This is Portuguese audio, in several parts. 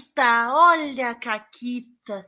Caquita, olha a Caquita.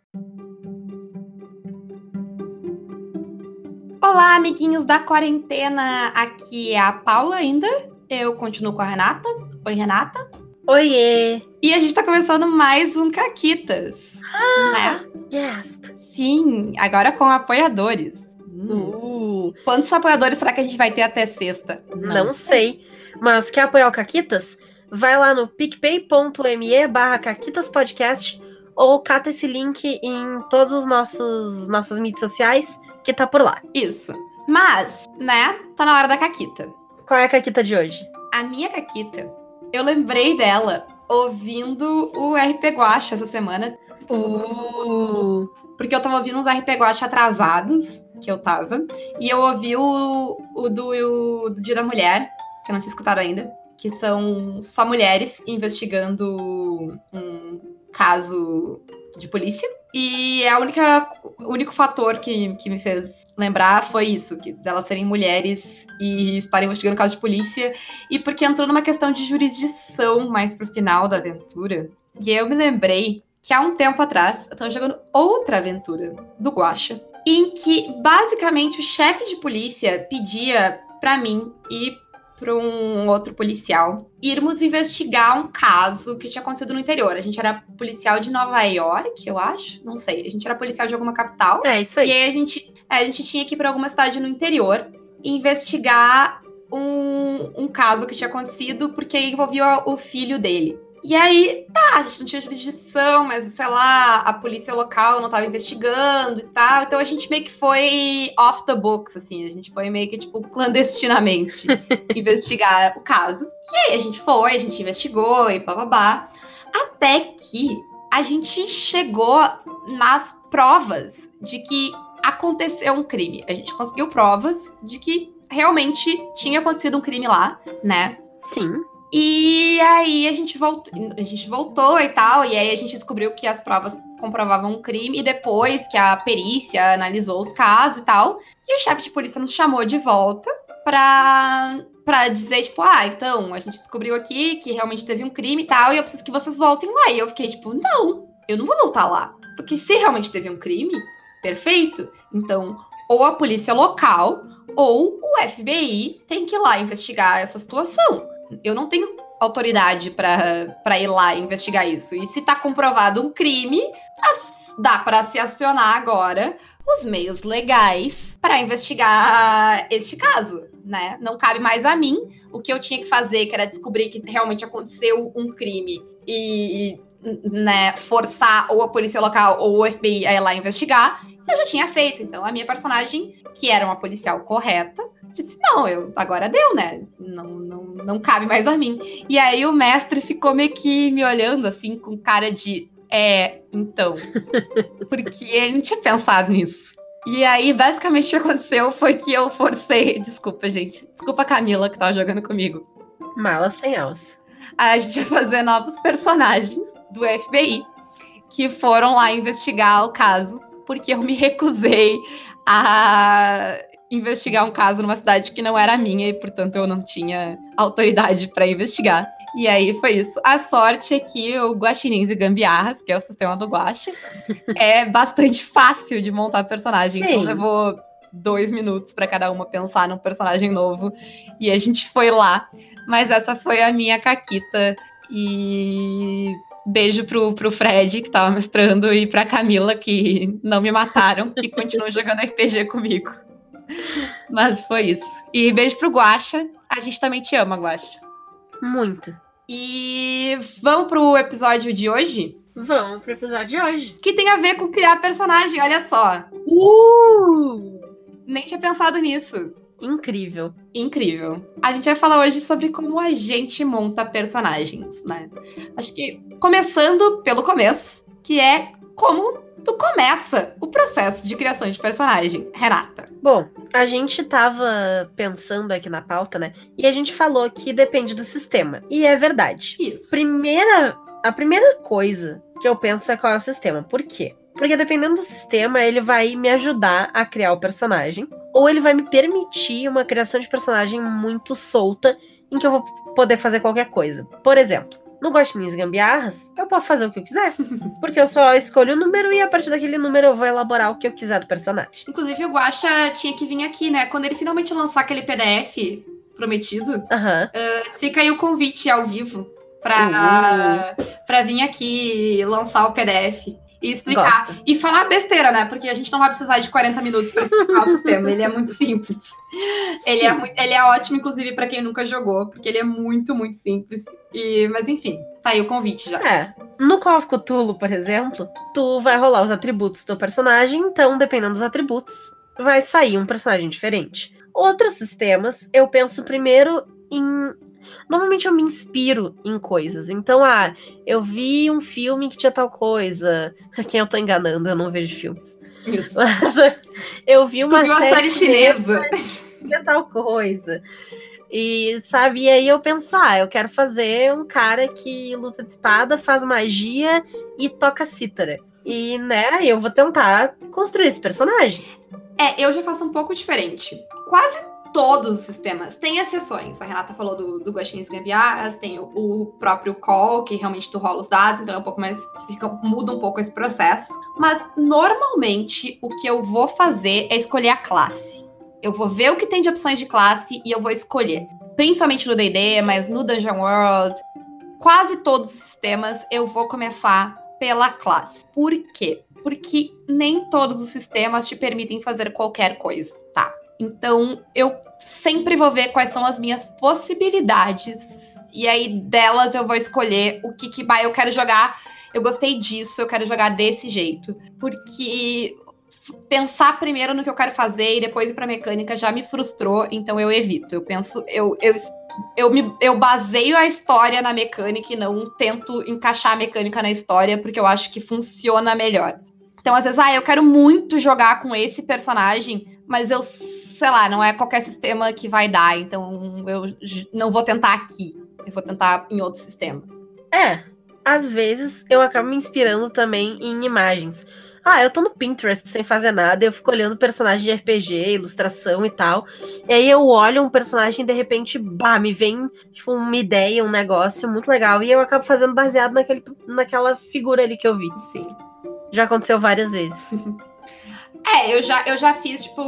Olá, amiguinhos da quarentena. Aqui é a Paula ainda. Eu continuo com a Renata. Oi, Renata. Oiê! E a gente tá começando mais um Caquitas. Ah, né? Gasp! Sim, agora com apoiadores. Uh, Quantos apoiadores será que a gente vai ter até sexta? não sei. Mas quer apoiar o Caquitas? Vai lá no picpay.me barra Caquitas Podcast ou cata esse link em todas as nossos, nossas mídias sociais que tá por lá. Isso. Mas, né, tá na hora da Caquita. Qual é a Caquita de hoje? A minha Caquita, eu lembrei dela ouvindo o RP Guacha essa semana, Uh, porque eu tava ouvindo uns RP Guacha atrasados, que eu tava, e eu ouvi o, o do, o do Dia da Mulher, que eu não tinha escutado ainda, que são só mulheres investigando um caso de polícia. E a única, o único fator que, que me fez lembrar foi isso, que delas serem mulheres e estarem investigando caso de polícia, e porque entrou numa questão de jurisdição mais pro final da aventura. E eu me lembrei que há um tempo atrás eu tava jogando outra aventura do Guacha, em que basicamente o chefe de polícia pedia pra mim e para um outro policial irmos investigar um caso que tinha acontecido no interior. A gente era policial de Nova York, eu acho, não sei. A gente era policial de alguma capital. é isso E aí. aí a gente, é, a gente tinha que ir para alguma cidade no interior investigar um, um caso que tinha acontecido porque envolvia o filho dele. E aí, tá, a gente não tinha jurisdição, mas sei lá, a polícia local não tava investigando e tal. Então a gente meio que foi off the books, assim. A gente foi meio que, tipo, clandestinamente investigar o caso. E aí a gente foi, a gente investigou e bababá. Até que a gente chegou nas provas de que aconteceu um crime. A gente conseguiu provas de que realmente tinha acontecido um crime lá, né? Sim. E aí a gente voltou, a gente voltou e tal, e aí a gente descobriu que as provas comprovavam um crime, e depois que a perícia analisou os casos e tal, e o chefe de polícia nos chamou de volta pra, pra dizer, tipo, ah, então, a gente descobriu aqui que realmente teve um crime e tal, e eu preciso que vocês voltem lá. E eu fiquei, tipo, não, eu não vou voltar lá. Porque se realmente teve um crime, perfeito. Então, ou a polícia local, ou o FBI tem que ir lá investigar essa situação. Eu não tenho autoridade pra ir lá investigar isso. E se tá comprovado um crime, as- dá pra se acionar agora os meios legais pra investigar este caso, né? Não cabe mais a mim. O que eu tinha que fazer, que era descobrir que realmente aconteceu um crime e, né, forçar ou a polícia local ou o FBI a ir lá investigar, eu já tinha feito. Então a minha personagem, que era uma policial correta, disse: Não, eu agora deu, né? Não, não, não cabe mais a mim. E aí o mestre ficou meio que me olhando assim, com cara de. É, então. Porque ele não tinha pensado nisso. E aí, basicamente, o que aconteceu foi que eu forcei. Desculpa, gente. Desculpa a Camila que tava jogando comigo. Mala sem alça. A gente ia fazer novos personagens do FBI que foram lá investigar o caso, porque eu me recusei a investigar um caso numa cidade que não era minha e, portanto, eu não tinha autoridade para investigar. E aí foi isso. A sorte é que o Guaxinins e Gambiarras, que é o sistema do Guaxa, é bastante fácil de montar personagem. Então Sim. levou dois minutos para cada uma pensar num personagem novo. E a gente foi lá. Mas essa foi a minha caquita. E beijo pro, pro Fred, que tava mestrando, e pra Camila, que não me mataram e continuam jogando RPG comigo. Mas foi isso. E beijo pro Guaxa. A gente também te ama, Guaxa. Muito. E vamos pro episódio de hoje? Vamos pro episódio de hoje. Que tem a ver com criar personagem, olha só. Uh! Nem tinha pensado nisso. Incrível. Incrível. A gente vai falar hoje sobre como a gente monta personagens, né? Acho que começando pelo começo, que é como tu começa o processo de criação de personagem, Renata. Bom, a gente tava pensando aqui na pauta, né? E a gente falou que depende do sistema. E é verdade. Isso. Primeira, a primeira coisa que eu penso é qual é o sistema. Por quê? Porque dependendo do sistema, ele vai me ajudar a criar o personagem, ou ele vai me permitir uma criação de personagem muito solta, em que eu vou poder fazer qualquer coisa. Por exemplo, No Guaxinins Gambiarras, eu posso fazer o que eu quiser. Porque eu só escolho o número e a partir daquele número eu vou elaborar o que eu quiser do personagem. Inclusive, o Guaxa tinha que vir aqui, né? Quando ele finalmente lançar aquele PDF prometido, Aham. uh, fica aí o convite ao vivo pra, pra vir aqui lançar o PDF e explicar. Gosto. E falar besteira, né? Porque a gente não vai precisar de 40 minutos pra explicar o sistema. Ele é muito simples. Ele é, Sim. muito- ele é ótimo, inclusive, pra quem nunca jogou, porque ele é muito, muito simples. E, mas enfim, tá aí o convite já. É. No Call of Cthulhu, por exemplo, tu vai rolar os atributos do teu personagem, então, dependendo dos atributos, vai sair um personagem diferente. Outros sistemas, eu penso primeiro em. Normalmente eu me inspiro em coisas. Então, ah, eu vi um filme que tinha tal coisa. Quem eu tô enganando, eu não vejo filmes. Isso. Mas eu vi uma viu a série série chinesa? tinha tal coisa. E sabe, e aí eu penso, ah, eu quero fazer um cara que luta de espada, faz magia e toca cítara. E, né, eu vou tentar construir esse personagem. É, eu já faço um pouco diferente. Quase todos os sistemas têm exceções. A Renata falou do, do Guaxinins Gambiarras, tem o, o próprio call, que realmente tu rola os dados, então é um pouco mais. Fica, muda um pouco esse processo. Mas normalmente o que eu vou fazer é escolher a classe. Eu vou ver o que tem de opções de classe e eu vou escolher. Principalmente no DD, mas no Dungeon World. Quase todos os sistemas eu vou começar pela classe. Por quê? Porque nem todos os sistemas te permitem fazer qualquer coisa? Então eu sempre vou ver quais são as minhas possibilidades. E aí delas eu vou escolher o que, que eu quero jogar. Eu gostei disso, eu quero jogar desse jeito. Porque pensar primeiro no que eu quero fazer e depois ir pra mecânica já me frustrou, então eu evito. Eu penso, eu, eu, eu, me, eu baseio a história na mecânica e não tento encaixar a mecânica na história, porque eu acho que funciona melhor. Então, às vezes, ah, eu quero muito jogar com esse personagem, mas eu, sei lá, não é qualquer sistema que vai dar, então eu não vou tentar aqui. Eu vou tentar em outro sistema. É, às vezes eu acabo me inspirando também em imagens. Ah, eu tô no Pinterest sem fazer nada, eu fico olhando personagem de RPG, ilustração e tal. E aí eu olho um personagem e de repente, bah, me vem tipo uma ideia, um negócio muito legal. E eu acabo fazendo baseado naquele, naquela figura ali que eu vi. Sim. Já aconteceu várias vezes. É, eu já, eu já fiz, tipo,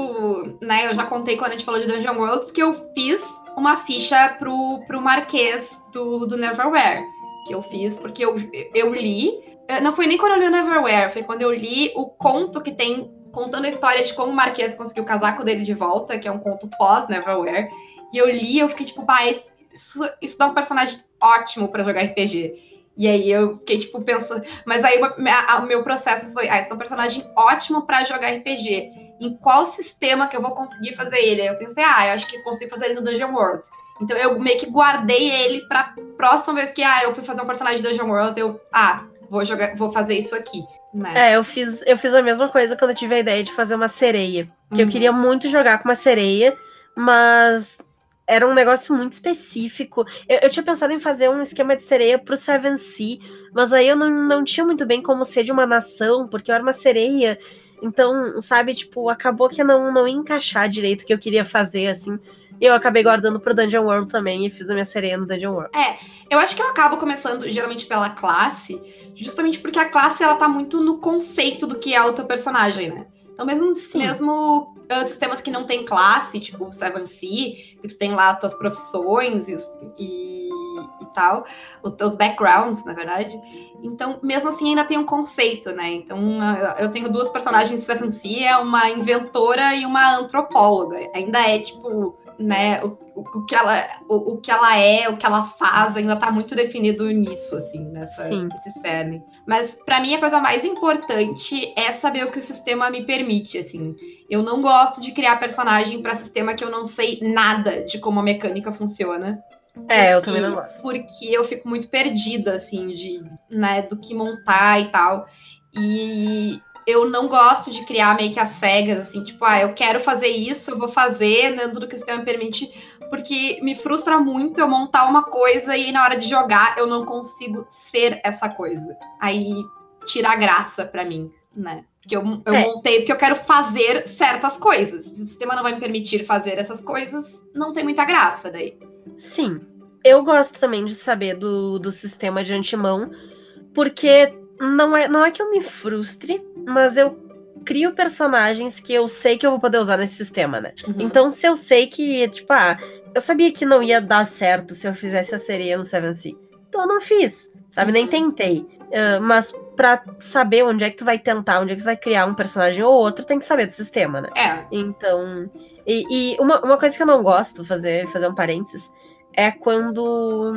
né? Eu já contei quando a gente falou de Dungeon Worlds que eu fiz uma ficha pro, pro Marquês do, do Neverwhere. Que eu fiz porque eu, eu li. eh, Não foi nem quando eu li o Neverwhere, foi quando eu li o conto que tem contando a história de como o Marquês conseguiu o casaco dele de volta, que é um conto pós-Neverwhere. E eu li, eu fiquei tipo, esse- isso, isso dá um personagem ótimo pra jogar RPG. E aí eu fiquei, tipo, pensando. Mas aí o meu processo foi: ah, esse é um personagem ótimo pra jogar RPG. Em qual sistema que eu vou conseguir fazer ele? Aí eu pensei, ah, eu acho que eu consigo fazer ele no Dungeon World. Então eu meio que guardei ele pra próxima vez que ah, eu fui fazer um personagem de Dungeon World, eu, ah, vou jogar, vou fazer isso aqui. Né? É, eu fiz, eu fiz a mesma coisa quando eu tive a ideia de fazer uma sereia. Que eu Uhum. queria muito jogar com uma sereia, mas era um negócio muito específico. Eu, eu tinha pensado em fazer um esquema de sereia pro Seven Sea, mas aí eu não, não tinha muito bem como ser de uma nação, porque eu era uma sereia. Então, sabe, tipo, acabou que não, não ia encaixar direito o que eu queria fazer, assim. E eu acabei guardando pro Dungeon World também e fiz a minha sereia no Dungeon World. Eu acho que eu acabo começando geralmente pela classe, justamente porque a classe ela tá muito no conceito do que é o teu personagem, né? Então, mesmo, Sim. mesmo ah, sistemas que não tem classe, tipo o Seven Sea, que tu tem lá as tuas profissões e, e, e tal, os teus backgrounds, na verdade. Então, mesmo assim, ainda tem um conceito, né? Então, ah, eu tenho duas personagens de Seven Sea, é uma inventora e uma antropóloga. Ainda é, tipo, né, o, o, que ela, o, o que ela é, o que ela faz, ainda tá muito definido nisso, assim, nessa, Sim. nesse cerne. Mas pra mim a coisa mais importante é saber o que o sistema me permite, assim. Eu não gosto de criar personagem pra sistema que eu não sei nada de como a mecânica funciona. É, eu também não gosto. Porque eu fico muito perdida, assim, de, né, do que montar e tal. E eu não gosto de criar meio que as cegas, assim, tipo, ah, eu quero fazer isso, eu vou fazer dentro do que o sistema me permite, porque me frustra muito eu montar uma coisa e na hora de jogar eu não consigo ser essa coisa. Aí tira a graça pra mim, né? Porque eu, eu É. montei porque eu quero fazer certas coisas. Se o sistema não vai me permitir fazer essas coisas, não tem muita graça daí. Sim. eu gosto também de saber do, do sistema de antemão, porque não é, não é que eu me frustre, mas eu crio personagens que eu sei que eu vou poder usar nesse sistema, né? Uhum. Então, se eu sei que, tipo, ah, eu sabia que não ia dar certo se eu fizesse a sereia no Seven Sea. Então eu não fiz, sabe? Uhum. Nem tentei. Uh, mas para saber onde é que tu vai tentar, onde é que tu vai criar um personagem ou outro, tem que saber do sistema, né? É. Então. E, e uma, uma coisa que eu não gosto, fazer, fazer um parênteses, é quando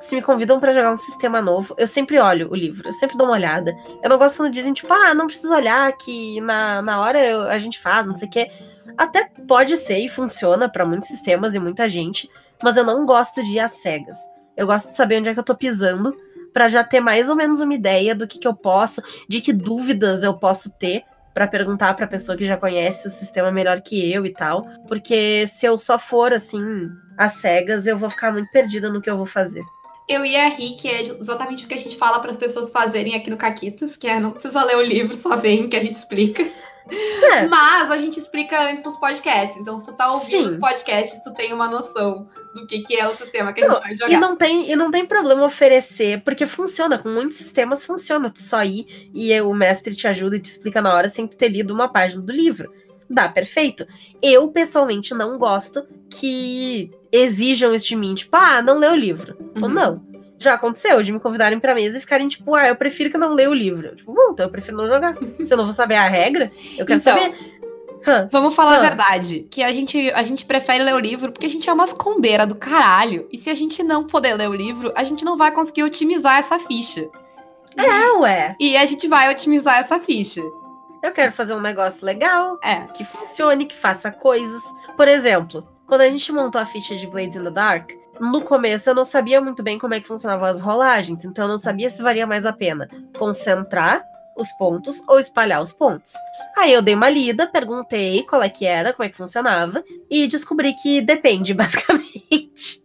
se me convidam para jogar um sistema novo, eu sempre olho o livro, eu sempre dou uma olhada. Eu não gosto quando dizem, tipo, ah, não precisa olhar, que na, na hora eu, a gente faz, não sei o quê. Até pode ser e funciona para muitos sistemas e muita gente, mas eu não gosto de ir às cegas. Eu gosto de saber onde é que eu tô pisando, para já ter mais ou menos uma ideia do que, que eu posso, de que dúvidas eu posso ter para perguntar para pessoa que já conhece o sistema melhor que eu e tal, porque se eu só for assim às cegas, eu vou ficar muito perdida no que eu vou fazer. Eu ia rir, que é exatamente o que a gente fala para as pessoas fazerem aqui no Caquitas, que é não precisa ler o livro, só vem que a gente explica. É. Mas a gente explica antes nos podcasts. Então, se tu tá ouvindo Sim. os podcasts, tu tem uma noção do que, que é o sistema que a gente vai jogar. E não, tem, e não tem problema oferecer, porque funciona. Com muitos sistemas funciona. Tu só ir e o mestre te ajuda e te explica na hora sem ter lido uma página do livro. Dá, perfeito. Eu, pessoalmente, não gosto que exijam isso de mim. Tipo, ah, não lê o livro. Uhum. Ou não já aconteceu de me convidarem pra mesa e ficarem tipo, ah, eu prefiro que eu não leia o livro. Tipo, bom, então eu prefiro não jogar. Se eu não vou saber a regra, eu quero então, saber. Vamos falar a verdade. Que a gente, a gente prefere ler o livro porque a gente é umas combeira do caralho. E se a gente não puder ler o livro, a gente não vai conseguir otimizar essa ficha. É, ué. E a gente vai otimizar essa ficha. Eu quero fazer um negócio legal, é. que funcione, que faça coisas. Por exemplo, quando a gente montou a ficha de Blades in the Dark, no começo eu não sabia muito bem como é que funcionavam as rolagens, então eu não sabia se valia mais a pena concentrar os pontos ou espalhar os pontos. Aí eu dei uma lida, perguntei qual é que era, como é que funcionava, e descobri que depende, basicamente.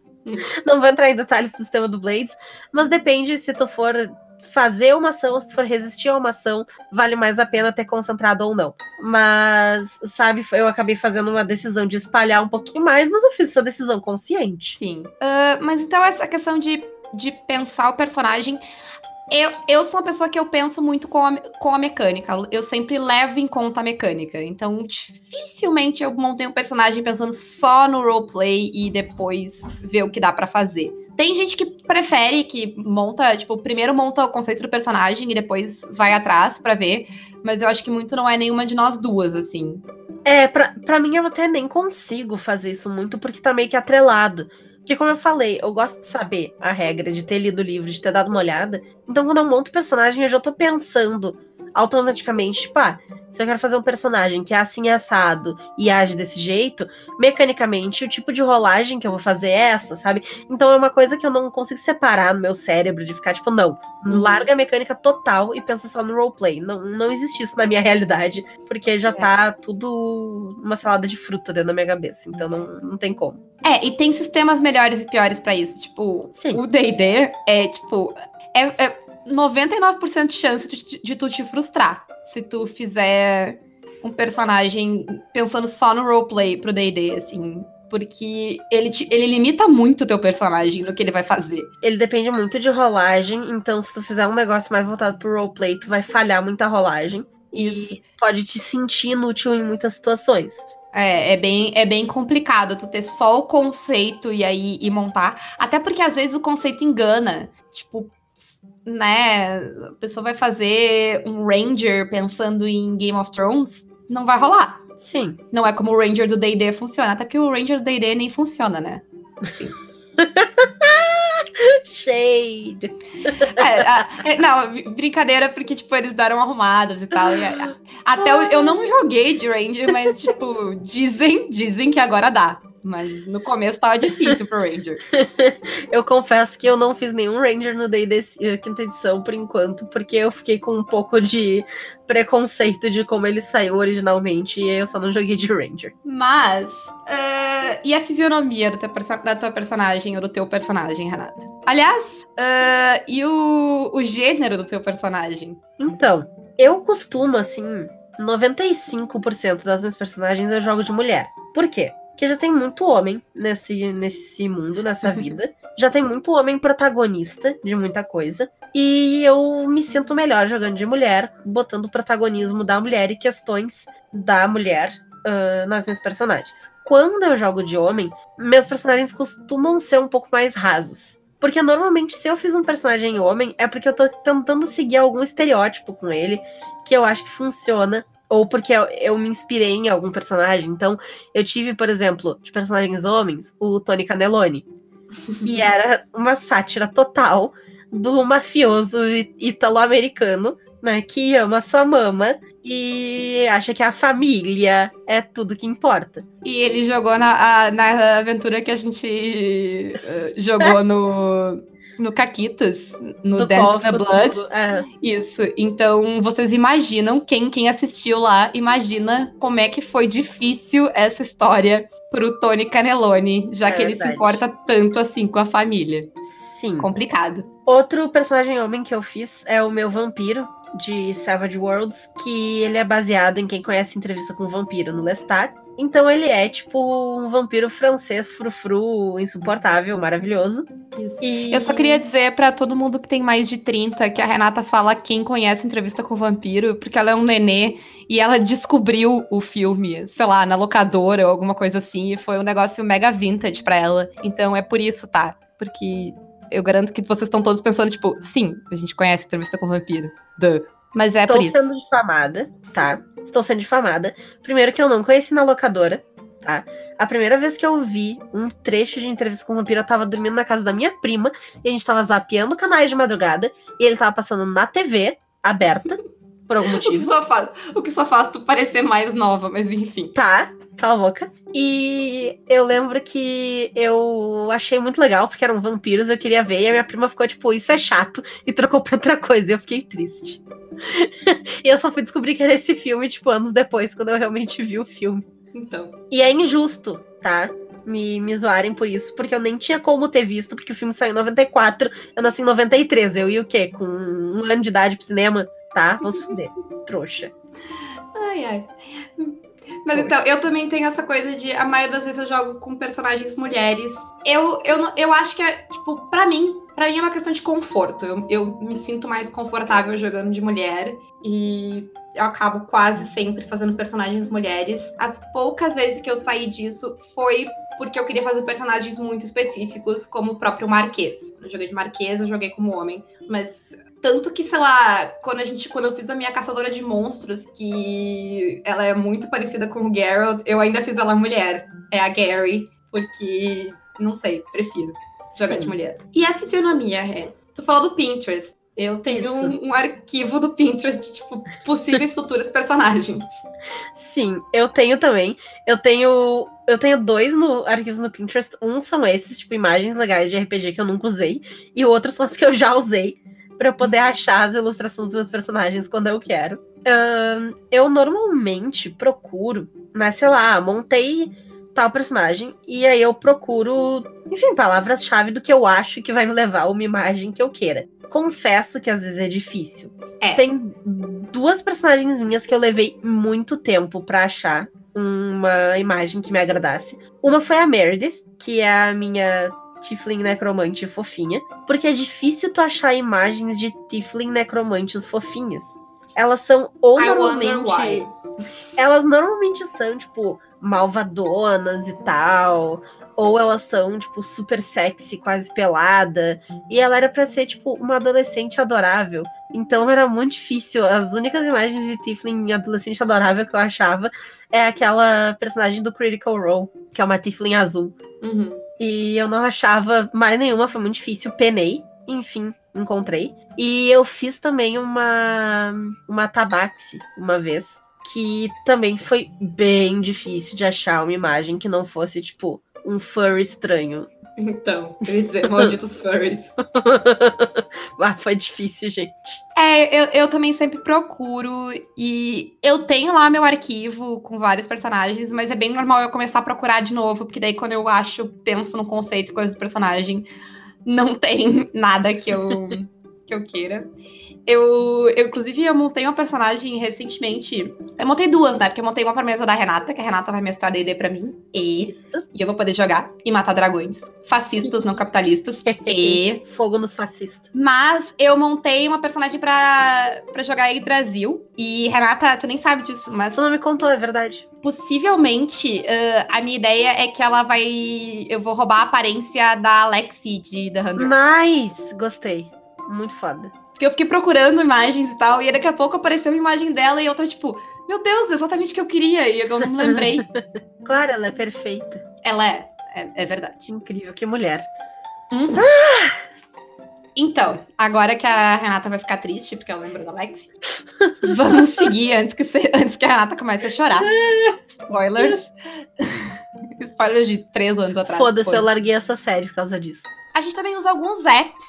não vou entrar em detalhes do sistema do Blades, mas depende se tu for fazer uma ação, se tu for resistir a uma ação, vale mais a pena ter concentrado ou não. Mas, sabe, eu acabei fazendo uma decisão de espalhar um pouquinho mais, mas eu fiz essa decisão consciente. Sim. Uh, mas então essa questão de, de pensar o personagem eu, eu sou uma pessoa que eu penso muito com a, com a mecânica. Eu sempre levo em conta a mecânica. Então, dificilmente eu montei um personagem pensando só no roleplay e depois ver o que dá para fazer. Tem gente que prefere que monta, tipo, primeiro monta o conceito do personagem e depois vai atrás para ver. Mas eu acho que muito não é nenhuma de nós duas, assim. É, pra, pra mim eu até nem consigo fazer isso muito, porque tá meio que atrelado. Porque, como eu falei, eu gosto de saber a regra, de ter lido o livro, de ter dado uma olhada. Então, quando eu monto o personagem, eu já tô pensando automaticamente, tipo, ah, se eu quero fazer um personagem que é assim assado e age desse jeito, mecanicamente o tipo de rolagem que eu vou fazer é essa, sabe? Então é uma coisa que eu não consigo separar no meu cérebro de ficar tipo, não, uhum. larga a mecânica total e pensa só no roleplay. Não, não existe isso na minha realidade, porque já é. tá tudo uma salada de fruta dentro da minha cabeça, então não, não tem como. É, e tem sistemas melhores e piores para isso, tipo, Sim. o D&D é, tipo, é, é 99% de chance de, de tu te frustrar se tu fizer um personagem pensando só no roleplay pro D&D, assim. Porque ele, te, ele limita muito o teu personagem no que ele vai fazer. Ele depende muito de rolagem, então se tu fizer um negócio mais voltado pro roleplay, tu vai falhar muita rolagem. Isso. E pode te sentir inútil em muitas situações. É, é bem, é bem complicado tu ter só o conceito e aí e montar. Até porque às vezes o conceito engana. Tipo, né, a pessoa vai fazer um Ranger pensando em Game of Thrones, não vai rolar. Sim. Não é como o Ranger do D&D funciona, até que o Ranger do D&D nem funciona, né? Sim. Shade. É, é, não, brincadeira, porque, tipo, eles deram arrumadas e tal. E, até eu, eu não joguei de Ranger, mas, tipo, dizem, dizem que agora dá. Mas no começo tava difícil pro Ranger. eu confesso que eu não fiz nenhum Ranger no Day uh, quinta edição por enquanto, porque eu fiquei com um pouco de preconceito de como ele saiu originalmente e eu só não joguei de Ranger. Mas, uh, e a fisionomia teu, da tua personagem ou do teu personagem, Renata? Aliás, uh, e o, o gênero do teu personagem? Então, eu costumo, assim, 95% das minhas personagens eu jogo de mulher. Por quê? Que já tem muito homem nesse, nesse mundo, nessa vida, já tem muito homem protagonista de muita coisa. E eu me sinto melhor jogando de mulher, botando o protagonismo da mulher e questões da mulher uh, nas minhas personagens. Quando eu jogo de homem, meus personagens costumam ser um pouco mais rasos. Porque normalmente, se eu fiz um personagem homem, é porque eu tô tentando seguir algum estereótipo com ele que eu acho que funciona. Ou porque eu, eu me inspirei em algum personagem. Então, eu tive, por exemplo, de personagens homens, o Tony Canelone. Que era uma sátira total do mafioso italo-americano, né? Que ama sua mama e acha que a família é tudo que importa. E ele jogou na, a, na aventura que a gente uh, jogou no, no Caquitas, no Dance the Blood. É. Isso. Então, vocês imaginam, quem, quem assistiu lá, imagina como é que foi difícil essa história pro Tony Canelone, já é que verdade. ele se importa tanto assim com a família. Sim. Complicado. Outro personagem homem que eu fiz é o meu vampiro, de Savage Worlds, que ele é baseado em quem conhece entrevista com o vampiro no Lestat. Então ele é tipo um vampiro francês frufru, insuportável, maravilhoso. E... Eu só queria dizer para todo mundo que tem mais de 30 que a Renata fala quem conhece entrevista com o vampiro, porque ela é um nenê e ela descobriu o filme, sei lá, na locadora ou alguma coisa assim, e foi um negócio mega vintage para ela. Então é por isso, tá? Porque eu garanto que vocês estão todos pensando, tipo, sim, a gente conhece entrevista com o vampiro. Duh. Mas é Estou por isso. Estou sendo difamada, tá? Estou sendo difamada. Primeiro que eu não conheci na locadora, tá? A primeira vez que eu vi um trecho de entrevista com o vampiro, eu tava dormindo na casa da minha prima, e a gente tava zapeando canais de madrugada, e ele tava passando na TV, aberta, por algum motivo. o, que só faz, o que só faz tu parecer mais nova, mas enfim. Tá, cala a boca. E eu lembro que eu achei muito legal, porque eram vampiros, eu queria ver, e a minha prima ficou tipo, isso é chato, e trocou pra outra coisa, e eu fiquei triste. e eu só fui descobrir que era esse filme, tipo, anos depois, quando eu realmente vi o filme. Então. E é injusto, tá? Me, me zoarem por isso, porque eu nem tinha como ter visto, porque o filme saiu em 94, eu nasci em 93. Eu ia o quê? Com um ano de idade pro cinema? Tá? Vamos fuder. Trouxa. Ai, ai. Mas Foi. então, eu também tenho essa coisa de a maioria das vezes eu jogo com personagens mulheres. Eu, eu, eu acho que é, tipo, pra mim, pra mim é uma questão de conforto. Eu, eu me sinto mais confortável jogando de mulher e eu acabo quase sempre fazendo personagens mulheres. As poucas vezes que eu saí disso foi porque eu queria fazer personagens muito específicos, como o próprio Marquês. Eu joguei de Marquês, eu joguei como homem, mas tanto que, sei lá, quando a gente, quando eu fiz a minha caçadora de monstros, que ela é muito parecida com o Geralt, eu ainda fiz ela mulher. É a Gary, porque, não sei, prefiro jogar Sim. de mulher. E a fisionomia, Ré? Tu falou do Pinterest. Eu tenho um, um, arquivo do Pinterest de, tipo, possíveis futuros personagens. Sim, eu tenho também. Eu tenho. Eu tenho dois no, arquivos no Pinterest. Um são esses, tipo, imagens legais de RPG que eu nunca usei. E o outro são as que eu já usei para eu poder achar as ilustrações dos meus personagens quando eu quero. Uh, eu normalmente procuro, mas sei lá, montei tal personagem e aí eu procuro, enfim, palavras-chave do que eu acho que vai me levar a uma imagem que eu queira. Confesso que às vezes é difícil. É. Tem duas personagens minhas que eu levei muito tempo para achar uma imagem que me agradasse. Uma foi a Meredith, que é a minha Tiflin necromante fofinha, porque é difícil tu achar imagens de Tiflin necromantes fofinhas. Elas são ou I normalmente. Elas normalmente são, tipo, malvadonas e tal. Ou elas são, tipo, super sexy, quase pelada. E ela era para ser, tipo, uma adolescente adorável. Então era muito difícil. As únicas imagens de Tiflin adolescente adorável que eu achava é aquela personagem do Critical Role, que é uma Tiflin azul. Uhum. E eu não achava mais nenhuma, foi muito difícil. Penei, enfim, encontrei. E eu fiz também uma, uma tabaxi uma vez, que também foi bem difícil de achar uma imagem que não fosse, tipo, um furry estranho. Então, eu ia dizer, malditos furries. ah, foi difícil, gente. É, eu, eu também sempre procuro. E eu tenho lá meu arquivo com vários personagens, mas é bem normal eu começar a procurar de novo, porque daí quando eu acho, penso no conceito, coisas do personagem, não tem nada que eu. que eu queira. Eu, eu, inclusive, eu montei uma personagem recentemente. Eu montei duas, né? Porque eu montei uma pra mesa da Renata, que a Renata vai mestrar D&D pra mim. E, Isso. e eu vou poder jogar e matar dragões. Fascistas, não capitalistas. e... Fogo nos fascistas. Mas eu montei uma personagem pra, pra jogar Yggdrasil. E, Renata, tu nem sabe disso, mas Tu não me contou, é verdade. possivelmente uh, a minha ideia é que ela vai. Eu vou roubar a aparência da Alexi de The Hundred. Nice! Gostei. Muito foda. Porque eu fiquei procurando imagens e tal, e daqui a pouco apareceu uma imagem dela e eu tô tipo, meu Deus, exatamente o que eu queria, e eu não me lembrei. Claro, ela é perfeita. ela é, é, é verdade. Incrível, que mulher. Uhum. Então, agora que a Renata vai ficar triste, porque ela lembra da Lexi, vamos seguir antes que, se- antes que a Renata comece a chorar. Spoilers. Spoilers de três anos atrás. Foda-se, eu larguei essa série por causa disso. A gente também usa alguns apps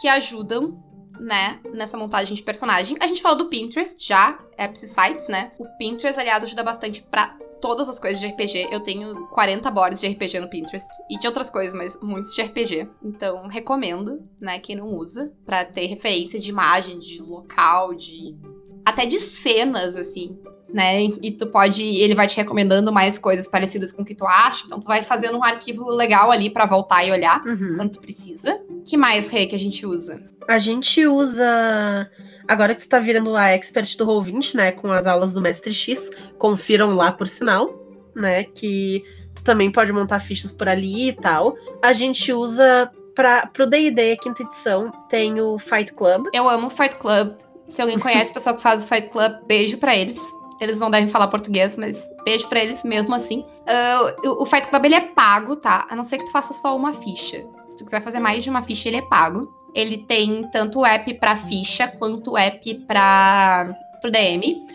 que ajudam, né, nessa montagem de personagem. A gente falou do Pinterest já, apps e sites, né? O Pinterest, aliás, ajuda bastante pra todas as coisas de RPG. Eu tenho 40 boards de RPG no Pinterest e de outras coisas, mas muitos de RPG. Então, recomendo, né, quem não usa, pra ter referência de imagem, de local, de até de cenas assim, né? E tu pode, ele vai te recomendando mais coisas parecidas com o que tu acha. Então tu vai fazendo um arquivo legal ali pra voltar e olhar Uhum. quando tu precisa. Que mais, Rê, que a gente usa? A gente usa. Agora que você tá virando a expert do Roll20, né? Com as aulas do Mestre X, confiram lá por sinal, né? Que tu também pode montar fichas por ali e tal. A gente usa para pro D&D, quinta edição, tem o Fight Club. Eu amo Fight Club. Se alguém conhece o pessoal que faz o Fight Club, beijo pra eles. Eles não devem falar português, mas beijo pra eles mesmo assim. Ah, o, Fight Club ele é pago, tá? A não ser que tu faça só uma ficha. Se tu quiser fazer mais de uma ficha, ele é pago. Ele tem tanto o app pra ficha quanto o app pra pro DM.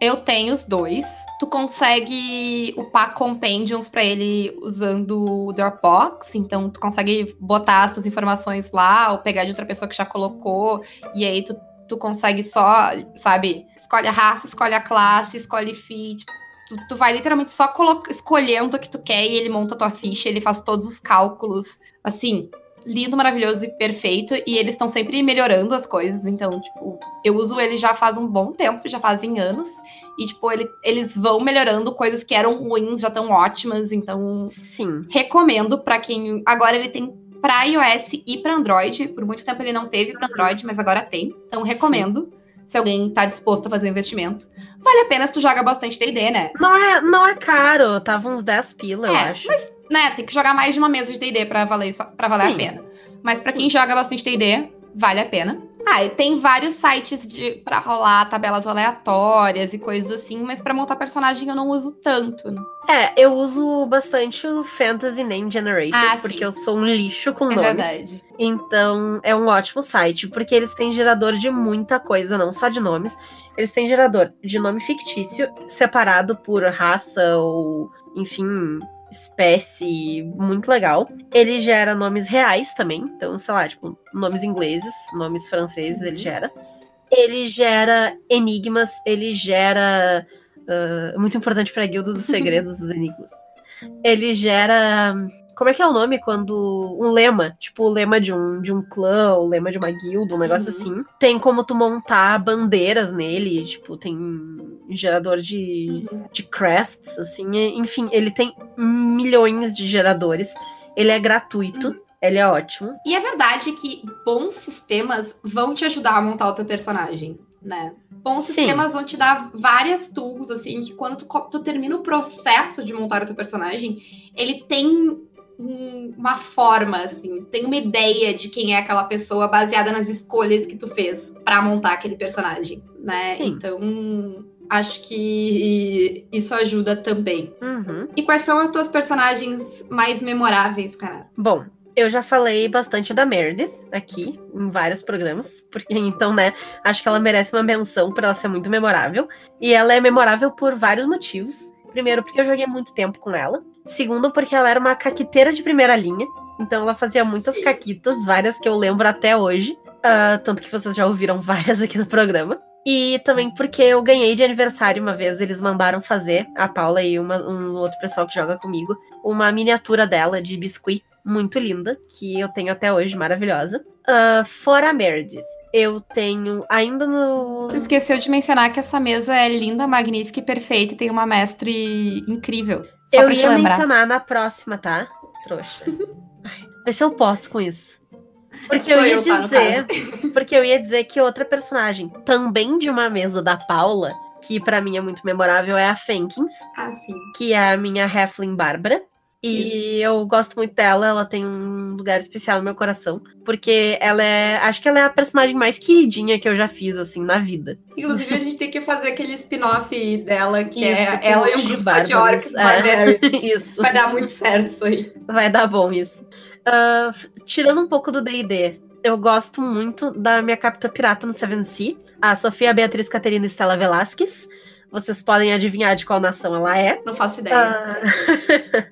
Eu tenho os dois. Tu consegue upar compendiums pra ele usando o Dropbox, então tu consegue botar as tuas informações lá ou pegar de outra pessoa que já colocou e aí tu, tu consegue só, sabe, escolhe a raça, escolhe a classe, escolhe fit. Tu, tu vai literalmente só escolhendo o que tu quer e ele monta a tua ficha, ele faz todos os cálculos, assim, lindo, maravilhoso e perfeito. E eles estão sempre melhorando as coisas, então, tipo, eu uso ele já faz um bom tempo, já fazem anos. E, tipo, ele- eles vão melhorando coisas que eram ruins, já estão ótimas, então Sim. recomendo pra quem. Agora ele tem pra iOS e pra Android. Por muito tempo ele não teve pra Android, mas agora tem. Então recomendo. Se alguém tá disposto a fazer um investimento. Vale a pena se tu joga bastante D&D, né? Não é, não é caro, tava uns 10 pila, eu É, acho. Né, tem que jogar mais de uma mesa de D&D pra valer, isso, pra valer a Sim. pena. Mas Sim. quem joga bastante D&D, vale a pena. Ah, e tem vários sites de, pra rolar tabelas aleatórias e coisas assim, mas pra montar personagem eu não uso tanto. É, eu uso bastante o Fantasy Name Generator, Ah, porque sim. eu sou um lixo com É nomes. verdade. Então, é um ótimo site, porque eles têm gerador de muita coisa, não só de nomes. Eles têm gerador de nome fictício, separado por raça ou, enfim, espécie, muito legal. Ele gera nomes reais também, então, sei lá, tipo, nomes ingleses, nomes franceses, ele gera. Ele gera enigmas, ele gera. ah, muito importante pra guilda dos segredos dos enigmas. Ele gera. Como é que é o nome quando. Um lema. Tipo, o lema de um, de um clã, o lema de uma guilda, um negócio Uhum. assim. Tem como tu montar bandeiras nele. Tipo, tem gerador de, Uhum. de crests, assim. Enfim, ele tem milhões de geradores. Ele é gratuito. Uhum. Ele é ótimo. E é verdade que bons sistemas vão te ajudar a montar o teu personagem, né? Bons Sim. sistemas vão te dar várias tools, assim, que quando tu, tu termina o processo de montar o teu personagem, ele tem um- uma forma, assim, tem uma ideia de quem é aquela pessoa baseada nas escolhas que tu fez pra montar aquele personagem, né? Sim. Então, acho que isso ajuda também. Uhum. E quais são as tuas personagens mais memoráveis, cara? Bom, eu já falei bastante da Meredith aqui, em vários programas, porque então, né, acho que ela merece uma menção por ela ser muito memorável. E ela é memorável por vários motivos. Primeiro, porque eu joguei muito tempo com ela. Segundo, porque ela era uma caquiteira de primeira linha. Então ela fazia muitas Sim. caquitas, várias que eu lembro até hoje. Ah, tanto que vocês já ouviram várias aqui no programa. E também porque eu ganhei de aniversário uma vez, eles mandaram fazer, a Paula e uma- um outro pessoal que joga comigo, uma miniatura dela de biscuit muito linda, que eu tenho até hoje, maravilhosa. Uh, fora a Meredith, eu tenho ainda no. Tu esqueceu de mencionar que essa mesa é linda, magnífica e perfeita e tem uma mestre incrível. Só eu pra te ia lembrar. mencionar na próxima, tá? Trouxa. Ai, Vê se eu posso com isso. Porque eu Sou ia eu, tá, dizer. Porque eu ia dizer que outra personagem, também de uma mesa da Paula, que pra mim é muito memorável, é a Fenkins, Ah, sim. que é a minha Halfling Bárbara. E eu gosto muito dela, ela tem um lugar especial no meu coração. Porque ela é. Acho que ela é a personagem mais queridinha que eu já fiz, assim, na vida. Inclusive, a gente tem que fazer aquele spin-off dela, que Isso, é ela e um de grupo só de orcs é. Isso. Vai dar muito certo isso aí. Vai dar bom isso. F- tirando um pouco do D&D, eu gosto muito da minha capitã pirata no Seven Sea, a Sofia Beatriz Caterina Estela Velasquez. Vocês podem adivinhar de qual nação ela é. Não faço ideia. Ah,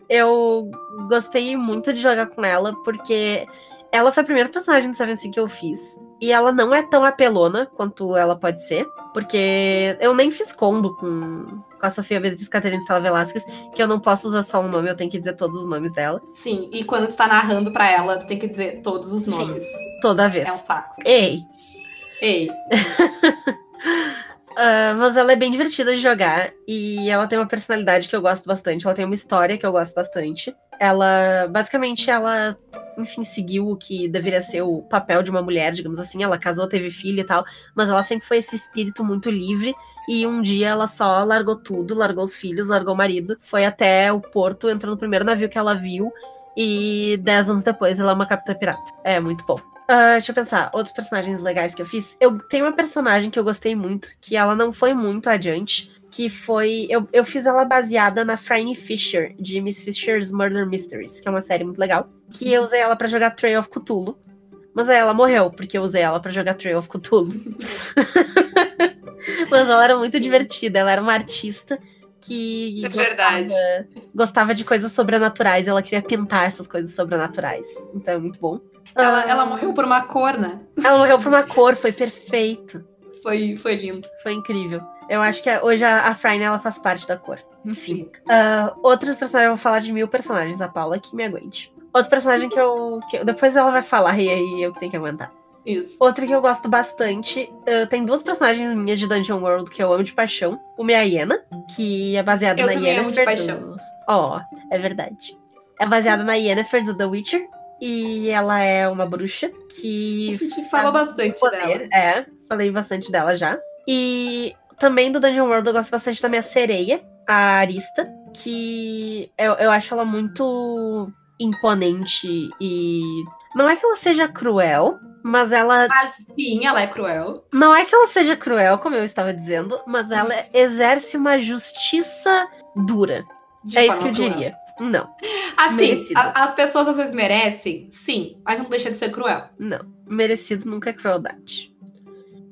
eu gostei muito de jogar com ela, porque ela foi a primeira personagem do Seven Sea que eu fiz. E ela não é tão apelona quanto ela pode ser, porque eu nem fiz combo com, com a Sofia Beatriz Caterina Estela Velasquez, que eu não posso usar só um nome, eu tenho que dizer todos os nomes dela, Sim, e quando tu tá narrando pra ela, tu tem que dizer todos os Sim. nomes. toda vez. É um saco. Ei! Ei, Ah, mas ela é bem divertida de jogar e ela tem uma personalidade que eu gosto bastante. Ela tem uma história que eu gosto bastante. Ela, basicamente, ela, enfim, seguiu o que deveria ser o papel de uma mulher, digamos assim. Ela casou, teve filho e tal, mas ela sempre foi esse espírito muito livre. E um dia ela só largou tudo, largou os filhos, largou o marido, foi até o porto, entrou no primeiro navio que ela viu. E dez anos depois ela é uma capitã pirata. É muito bom. Ah, deixa eu pensar, outros personagens legais que eu fiz. Eu tenho uma personagem que eu gostei muito, que ela não foi muito adiante, que foi. Eu, eu fiz ela baseada na Franny Fisher, de Miss Fisher's Murder Mysteries, que é uma série muito legal. Que eu usei ela pra jogar Trail of Cthulhu. Mas aí ela morreu, porque eu usei ela pra jogar Trail of Cthulhu. mas ela era muito divertida, ela era uma artista que é verdade. gostava de coisas sobrenaturais, ela queria pintar essas coisas sobrenaturais. Então é muito bom. Ela, Ah, ela morreu por uma cor, né? ela morreu por uma cor, foi perfeito. Foi, foi lindo. Foi incrível. Eu acho que hoje a, a Frine, ela faz parte da cor. Enfim. Ah, outros personagens, eu vou falar de mil personagens, a Paula que me aguente. Outro personagem que eu, que eu- Depois ela vai falar e aí eu que tenho que aguentar. Isso. Outra que eu gosto bastante. ah, tem duas personagens minhas de Dungeon World que eu amo de paixão. Uma é a Hiena, que é baseada Eu na também amo de paixão. Ó, é verdade. É baseada na Yennefer do The Witcher. E ela é uma bruxa A que gente falou bastante dela. poder. É, falei bastante dela já. E também do Dungeon World eu gosto bastante da minha sereia, a Arista, que eu, eu acho ela muito imponente e. Não é que ela seja cruel, mas ela. Mas sim, ela é cruel. Não é que ela seja cruel, como eu estava dizendo, mas ela exerce uma justiça dura. de é isso que eu cruel. diria. Não, Assim, Merecido. a- as pessoas às vezes merecem, sim, mas não deixa de ser cruel. não. Merecido nunca é crueldade.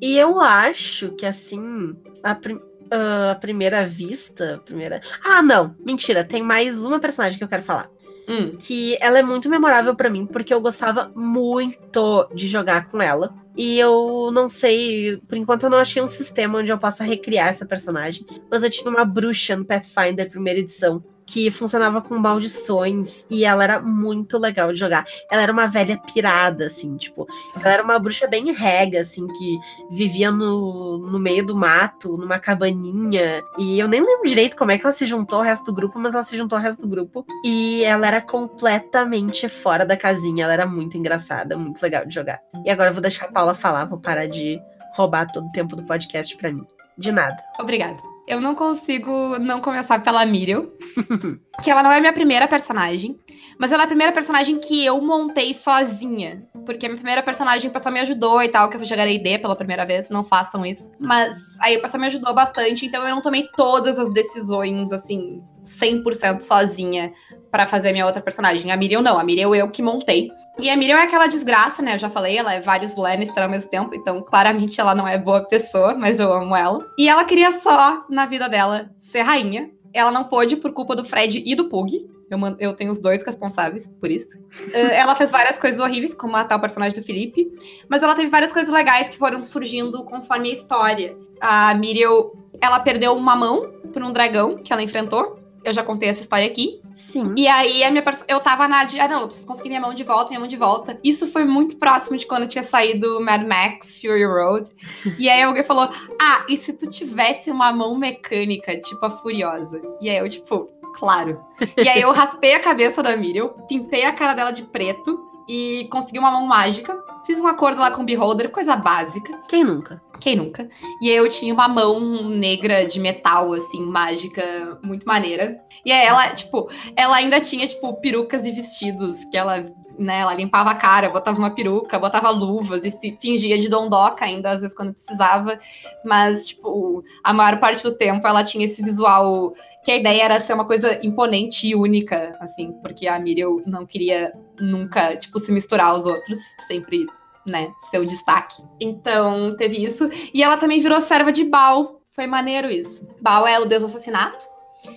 E eu acho que assim, a, prim- ah, a primeira vista. a Primeira... Ah, não, mentira, tem mais uma personagem que eu quero falar. Hum, que ela é muito memorável pra mim, porque eu gostava muito de jogar com ela. E eu não sei, por enquanto eu não achei um sistema onde eu possa recriar essa personagem. Mas eu tinha uma bruxa no Pathfinder primeira edição. Que funcionava com maldições e ela era muito legal de jogar. Ela era uma velha pirada, assim, tipo, ela era uma bruxa bem rega, assim, que vivia no, no meio do mato, numa cabaninha. E eu nem lembro direito como é que ela se juntou ao resto do grupo, mas ela se juntou ao resto do grupo. E ela era completamente fora da casinha. Ela era muito engraçada, muito legal de jogar. E agora eu vou deixar a Paula falar, vou parar de roubar todo o tempo do podcast pra mim. De nada. obrigada. Eu não consigo não começar pela Miriam. que ela não é minha primeira personagem. Mas ela é a primeira personagem que eu montei sozinha. Porque a minha primeira personagem, o pessoal me ajudou e tal, que eu jogar ID pela primeira vez, não façam isso. Mas aí o pessoal me ajudou bastante, então eu não tomei todas as decisões, assim, 100% sozinha pra fazer a minha outra personagem. A Miriam não, a Miriam eu que montei. E a Miriam é aquela desgraça, né? Eu já falei, ela é vários Lannister ao mesmo tempo, então claramente ela não é boa pessoa, mas eu amo ela. E ela queria só, na vida dela, ser rainha. Ela não pôde por culpa do Fred e do Pug. Eu, eu tenho os dois responsáveis por isso. Eh, ela fez várias coisas horríveis, como matar o personagem do Felipe. Mas ela teve várias coisas legais que foram surgindo conforme a história. A Miriam, ela perdeu uma mão por um dragão que ela enfrentou. Eu já contei essa história aqui. Sim. E aí a minha eu tava na de, ah não, eu preciso conseguir minha mão de volta, minha mão de volta. Isso foi muito próximo de quando eu tinha saído Mad Max Fury Road. e aí alguém falou: "Ah, e se tu tivesse uma mão mecânica, tipo a Furiosa?" E aí eu tipo, claro. E aí eu raspei a cabeça da Miriam, pintei a cara dela de preto e consegui uma mão mágica. Fiz um acordo lá com o Beholder, coisa básica. Quem nunca? Quem nunca? E aí eu tinha uma mão negra de metal, assim, mágica, muito maneira. E aí ela, tipo, ela ainda tinha, tipo, perucas e vestidos, que ela, né, ela limpava a cara, botava uma peruca, botava luvas e se fingia de dondoca ainda, às vezes, quando precisava. Mas, tipo, a maior parte do tempo ela tinha esse visual que a ideia era ser uma coisa imponente e única, assim, porque a Miriam não queria nunca, tipo, se misturar aos outros, sempre, né, ser o destaque. Então, teve isso. E ela também virou serva de Baal. Foi maneiro isso. Baal é o deus do assassinato.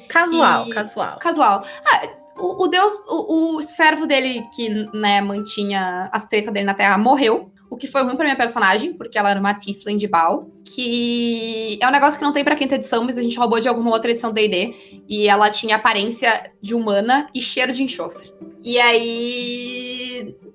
Casual, E- casual. Casual. Ah, o, o deus, o, o servo dele que, né, mantinha as tretas dele na Terra morreu. O que foi ruim pra minha personagem, porque ela era uma Tiflin de Baal. Que é um negócio que não tem pra quinta edição, mas a gente roubou de alguma outra edição D&D. E ela tinha aparência de humana e cheiro de enxofre. E aí...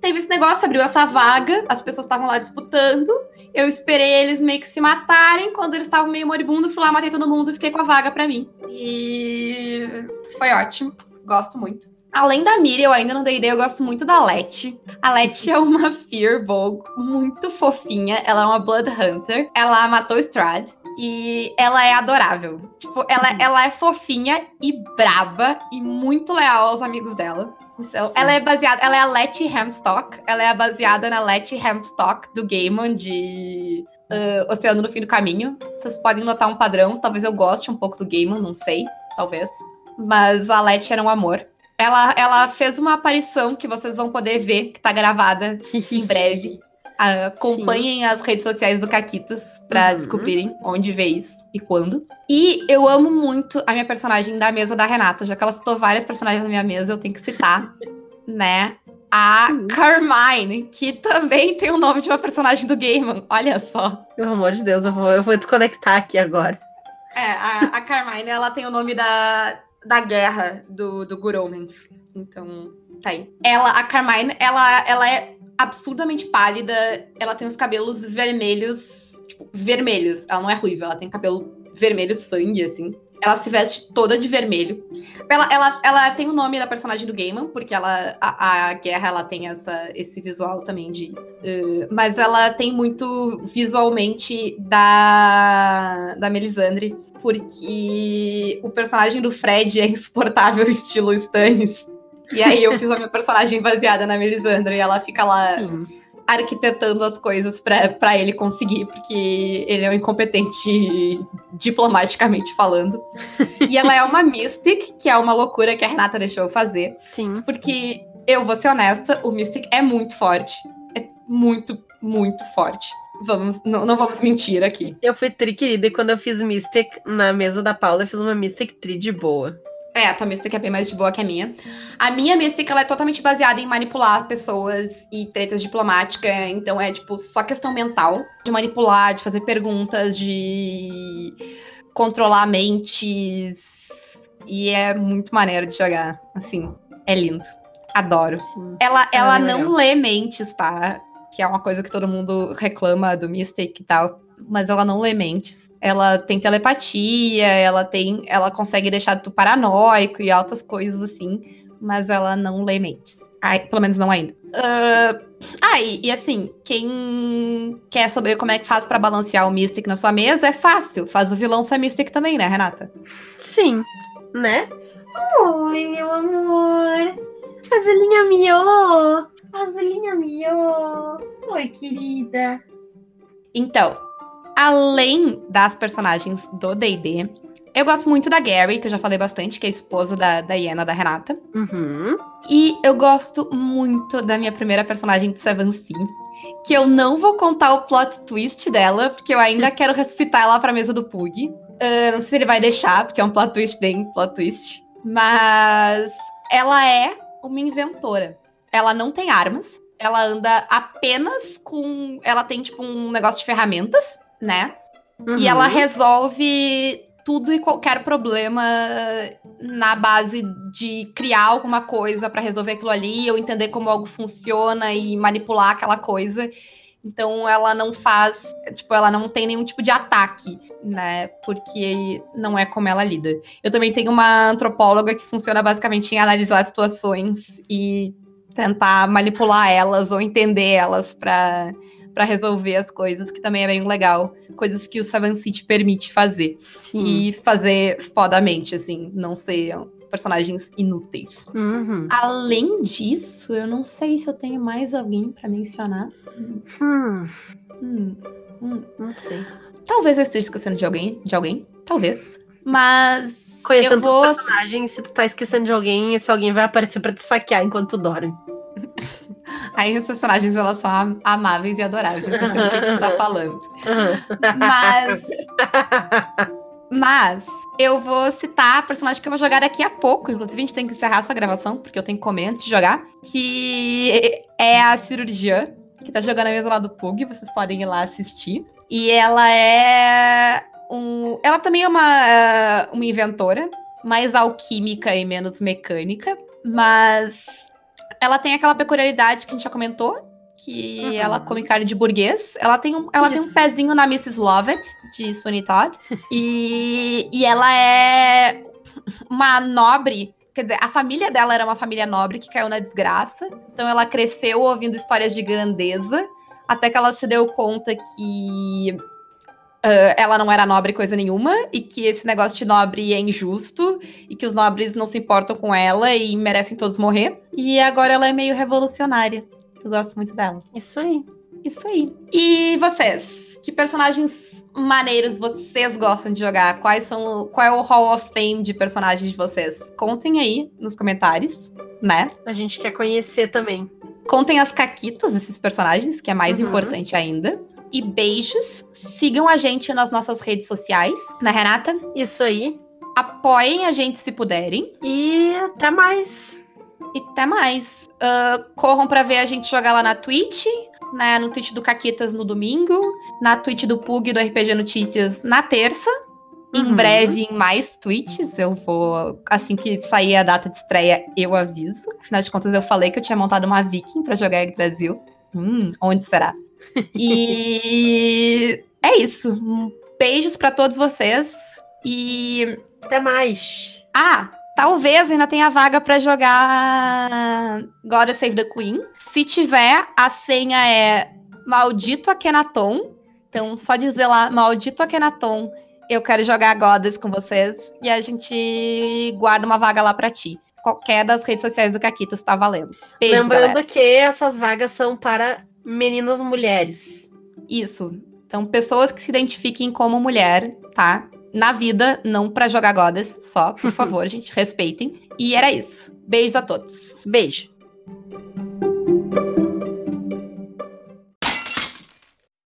Teve esse negócio, abriu essa vaga, as pessoas estavam lá disputando. Eu esperei eles meio que se matarem. Quando eles estavam meio moribundo, fui lá, matei todo mundo fiquei com a vaga pra mim. E foi ótimo. Gosto muito. Além da Miriam, eu ainda não dei ideia, eu gosto muito da Letty. A Letty é uma Fearbog muito fofinha. Ela é uma Blood Hunter. Ela matou Strad. E ela é adorável. Tipo, ela, ela é fofinha e braba e muito leal aos amigos dela. Então, ela é baseada, ela é a Letty Hamstock, ela é baseada na Letty Hamstock do Gaiman de uh, Oceano no Fim do Caminho. Vocês podem notar um padrão, talvez eu goste um pouco do Gaiman, não sei, talvez. Mas a Letty era um amor. Ela, ela fez uma aparição que vocês vão poder ver, que tá gravada em breve. Ah, acompanhem as redes sociais do Caquitas pra Uhum. descobrirem onde ver isso e quando. E eu amo muito a minha personagem da mesa da Renata, já que ela citou várias personagens na minha mesa, eu tenho que citar, né? A Sim. Carmine, que também tem o nome de uma personagem do Gaiman. Olha só. Pelo amor de Deus, eu vou, eu vou desconectar aqui agora. É, a, a Carmine, ela tem o nome da, da guerra do, do Guromens. Então, tá aí. Ela, a Carmine, ela, ela é absurdamente pálida. Ela tem os cabelos vermelhos, tipo, vermelhos. Ela não é ruiva, ela tem cabelo vermelho sangue, assim. Ela se veste toda de vermelho. Ela, ela, ela tem o nome da personagem do Gaiman, porque ela, a, a guerra ela tem essa, esse visual também de. uh, mas ela tem muito visualmente da, da Melisandre, porque o personagem do Fred é insuportável, estilo Stannis. E aí eu fiz a minha personagem baseada na Melisandre e ela fica lá Sim. arquitetando as coisas pra pra ele conseguir, porque ele é um incompetente diplomaticamente falando. e ela é uma Mystic, que é uma loucura que a Renata deixou eu fazer, Sim. porque eu vou ser honesta, o Mystic é muito forte. É muito, muito forte. Vamos, não, não vamos mentir aqui. Eu fui tri querida e quando eu fiz Mystic na mesa da Paula, eu fiz uma Mystic tri de boa. É, a tua Mystic é bem mais de boa que a minha. A minha Mystic, ela é totalmente baseada em manipular pessoas e tretas diplomáticas. Então é, tipo, só questão mental. De manipular, de fazer perguntas, de controlar mentes. E é muito maneiro de jogar. Assim, é lindo. Adoro. Sim. Ela, ela é não legal. lê mentes, tá? Que é uma coisa que todo mundo reclama do Mystic e tal. Mas ela não lê mentes. Ela tem telepatia, ela tem. Ela consegue deixar tu paranoico e altas coisas assim. Mas ela não lê mentes. Ai, pelo menos não ainda. Ah, ah, e, e assim, quem quer saber como é que faz pra balancear o Mystic na sua mesa, é fácil. Faz o vilão ser Mystic também, né, Renata? Sim, né? Oi, meu amor. Azulinha miô. Azulinha miô. Oi, querida. Então, além das personagens do D&D, eu gosto muito da Gary, que eu já falei bastante, que é a esposa da, da Iena, da Renata. Uhum. E eu gosto muito da minha primeira personagem de Seven Sea, que eu não vou contar o plot twist dela, porque eu ainda quero ressuscitar ela pra mesa do Pug. Ah, não sei se ele vai deixar, porque é um plot twist bem plot twist. Mas ela é uma inventora. Ela não tem armas. Ela anda apenas com. Ela tem, tipo, um negócio de ferramentas, né? E Uhum. ela resolve tudo e qualquer problema na base de criar alguma coisa para resolver aquilo ali, ou entender como algo funciona e manipular aquela coisa. Então ela não faz, tipo, ela não tem nenhum tipo de ataque, né? Porque não é como ela lida. Eu também tenho uma antropóloga que funciona basicamente em analisar situações e tentar manipular elas ou entender elas para para resolver as coisas, que também é bem legal. Coisas que o Seven City permite fazer. Sim. E fazer fodamente, assim, não ser personagens inúteis. Uhum. Além disso, eu não sei se eu tenho mais alguém para mencionar. Hum. Hum. Hum. Não sei. Talvez eu esteja esquecendo de alguém, de alguém, talvez. Mas. Conhecendo eu vou... os personagens, se tu tá esquecendo de alguém, esse alguém vai aparecer pra te esfaquear enquanto tu dorme. Aí os personagens elas são amáveis e adoráveis. Não sei o que tu tá falando. Mas. Mas eu vou citar a personagem que eu vou jogar daqui a pouco. Inclusive, a gente tem que encerrar essa gravação, porque eu tenho que comer antes de jogar. Que é a cirurgiã, que tá jogando a mesa lá do Pug. Vocês podem ir lá assistir. E ela é. Um... Ela também é uma, uma inventora, mais alquímica e menos mecânica. Mas ela tem aquela peculiaridade que a gente já comentou, que uhum. ela come carne de burguês. Ela tem um, ela tem um pezinho na Mrs. Lovett, de Sweeney Todd. e, e ela é uma nobre. Quer dizer, a família dela era uma família nobre que caiu na desgraça. Então ela cresceu ouvindo histórias de grandeza. Até que ela se deu conta que Uh, ela não era nobre coisa nenhuma e que esse negócio de nobre é injusto e que os nobres não se importam com ela e merecem todos morrer. E agora ela é meio revolucionária. Eu gosto muito dela. Isso aí. Isso aí. E vocês? Que personagens maneiros vocês gostam de jogar? Quais são, qual é o Hall of Fame de personagens de vocês? Contem aí nos comentários, né? A gente quer conhecer também. Contem as caquitas desses personagens, que é mais uhum. importante ainda e beijos. Sigam a gente nas nossas redes sociais, né, Renata? Isso aí. Apoiem a gente se puderem. E até mais. E até mais. Uh, corram para ver a gente jogar lá na Twitch, né, no Twitch do Caquetas no domingo, na Twitch do Pug do RPG Notícias na terça. Uhum. Em breve, em mais tweets, eu vou. Assim que sair a data de estreia, eu aviso. Afinal de contas, eu falei que eu tinha montado uma Viking para jogar em Brasil. Hum, onde será? E é isso. Beijos para todos vocês e até mais. Ah, talvez ainda tenha vaga para jogar God Save the Queen. Se tiver, a senha é maldito Akenaton. Então, só dizer lá, maldito Akenaton, eu quero jogar Goddess com vocês e a gente guarda uma vaga lá para ti. Qualquer das redes sociais do Caquitas está valendo. Beijos, Lembrando galera. que essas vagas são para meninas mulheres. Isso. Então, pessoas que se identifiquem como mulher, tá? Na vida, não para jogar godas, só, por favor, gente, respeitem. E era isso. Beijos a todos. Beijo.